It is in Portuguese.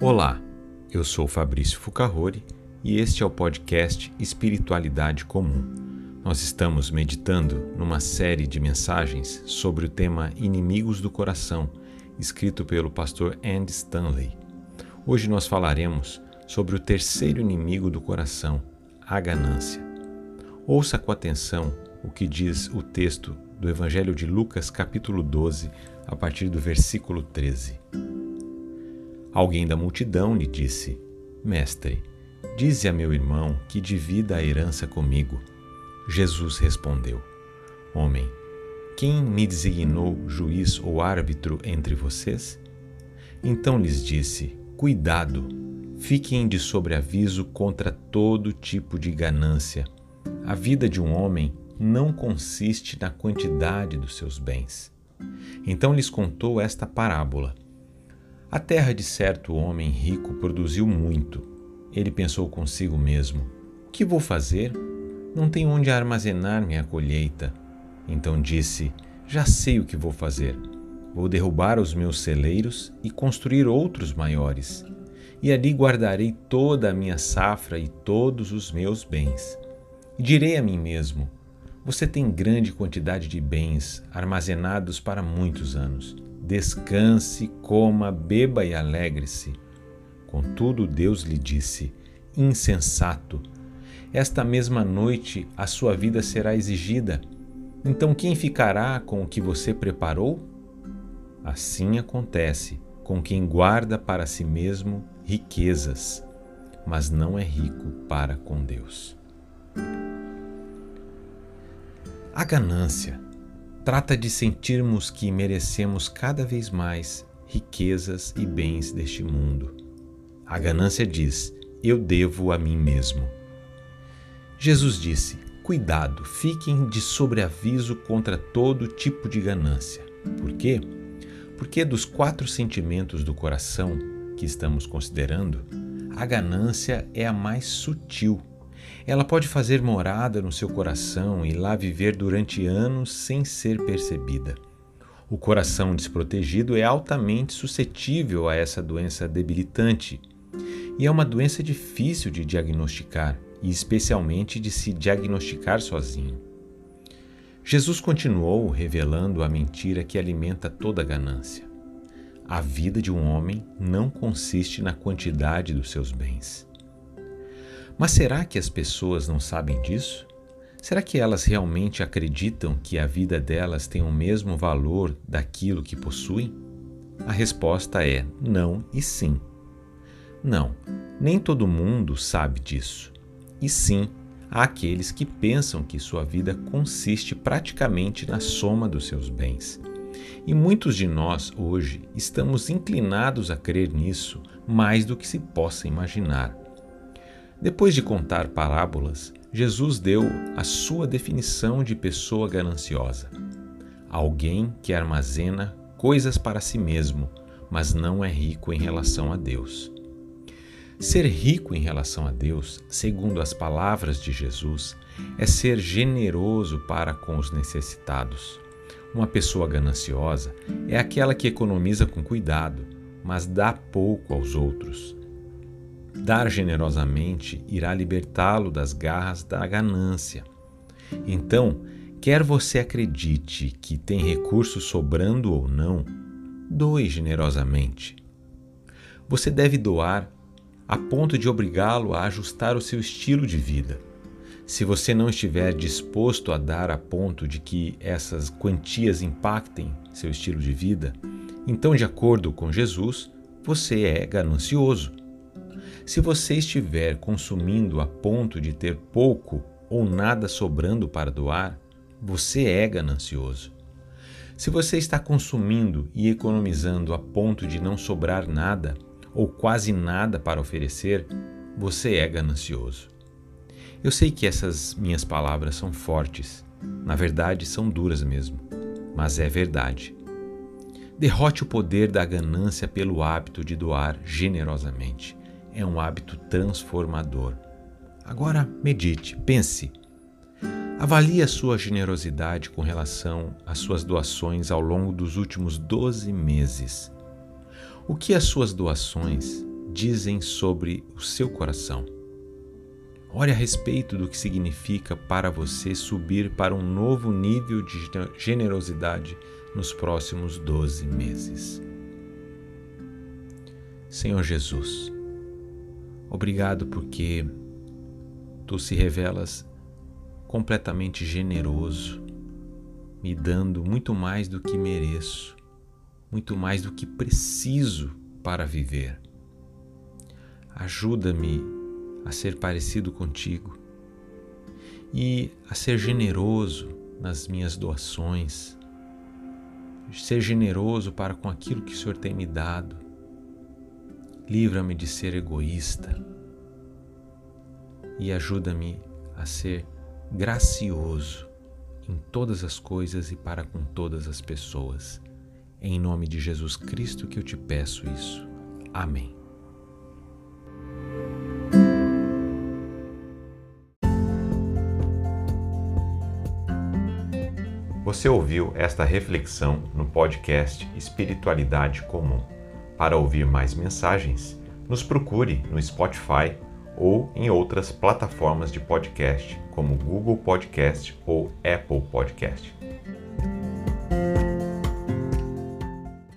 Olá, eu sou Fabrício Fucarrori e este é o podcast Espiritualidade Comum. Nós estamos meditando numa série de mensagens sobre o tema Inimigos do Coração, escrito pelo pastor Andy Stanley. Hoje nós falaremos sobre o terceiro inimigo do coração, a ganância. Ouça com atenção o que diz o texto do Evangelho de Lucas, capítulo 12, a partir do versículo 13. Alguém da multidão lhe disse: Mestre, dize a meu irmão que divida a herança comigo. Jesus respondeu: Homem, quem me designou juiz ou árbitro entre vocês? Então lhes disse: Cuidado, fiquem de sobreaviso contra todo tipo de ganância. A vida de um homem não consiste na quantidade dos seus bens. Então lhes contou esta parábola. A terra de certo homem rico produziu muito. Ele pensou consigo mesmo: Que vou fazer? Não tenho onde armazenar minha colheita. Então disse: Já sei o que vou fazer. Vou derrubar os meus celeiros e construir outros maiores. E ali guardarei toda a minha safra e todos os meus bens. E direi a mim mesmo: Você tem grande quantidade de bens armazenados para muitos anos Descanse, coma, beba e alegre-se. Contudo, Deus lhe disse: Insensato, esta mesma noite a sua vida será exigida. Então quem ficará com o que você preparou? Assim acontece com quem guarda para si mesmo riquezas, mas não é rico para com Deus. A ganância trata de sentirmos que merecemos cada vez mais riquezas e bens deste mundo. A ganância diz: Eu devo a mim mesmo. Jesus disse: Cuidado, fiquem de sobreaviso contra todo tipo de ganância. Por quê? Porque dos quatro sentimentos do coração que estamos considerando, a ganância é a mais sutil ela pode fazer morada no seu coração e lá viver durante anos sem ser percebida. O coração desprotegido é altamente suscetível a essa doença debilitante e é uma doença difícil de diagnosticar e especialmente de se diagnosticar sozinho. Jesus continuou revelando a mentira que alimenta toda a ganância. A vida de um homem não consiste na quantidade dos seus bens. Mas será que as pessoas não sabem disso? Será que elas realmente acreditam que a vida delas tem o mesmo valor daquilo que possuem? A resposta é não e sim. Não, nem todo mundo sabe disso. E sim, há aqueles que pensam que sua vida consiste praticamente na soma dos seus bens. E muitos de nós hoje estamos inclinados a crer nisso mais do que se possa imaginar. Depois de contar parábolas, Jesus deu a sua definição de pessoa gananciosa: alguém que armazena coisas para si mesmo, mas não é rico em relação a Deus. Ser rico em relação a Deus, segundo as palavras de Jesus, é ser generoso para com os necessitados. Uma pessoa gananciosa é aquela que economiza com cuidado, mas dá pouco aos outros. Dar generosamente irá libertá-lo das garras da ganância. Então, quer você acredite que tem recursos sobrando ou não, doe generosamente. Você deve doar a ponto de obrigá-lo a ajustar o seu estilo de vida. Se você não estiver disposto a dar a ponto de que essas quantias impactem seu estilo de vida, então, de acordo com Jesus, você é ganancioso. Se você estiver consumindo a ponto de ter pouco ou nada sobrando para doar, você é ganancioso. Se você está consumindo e economizando a ponto de não sobrar nada ou quase nada para oferecer, você é ganancioso. Eu sei que essas minhas palavras são fortes, na verdade são duras mesmo, mas é verdade. Derrote o poder da ganância pelo hábito de doar generosamente é um hábito transformador. Agora medite, pense. Avalie a sua generosidade com relação às suas doações ao longo dos últimos 12 meses. O que as suas doações dizem sobre o seu coração. Ore a respeito do que significa para você subir para um novo nível de generosidade nos próximos 12 meses. Senhor Jesus, obrigado porque tu se revelas completamente generoso, me dando muito mais do que mereço, muito mais do que preciso para viver. Ajuda-me a ser parecido contigo e a ser generoso nas minhas doações, ser generoso para com aquilo que o Senhor tem me dado. Livra-me de ser egoísta e ajuda-me a ser gracioso em todas as coisas e para com todas as pessoas. Em nome de Jesus Cristo que eu te peço isso. Amém. Você ouviu esta reflexão no podcast Espiritualidade Comum. Para ouvir mais mensagens, nos procure no Spotify ou em outras plataformas de podcast, como Google Podcast ou Apple Podcast.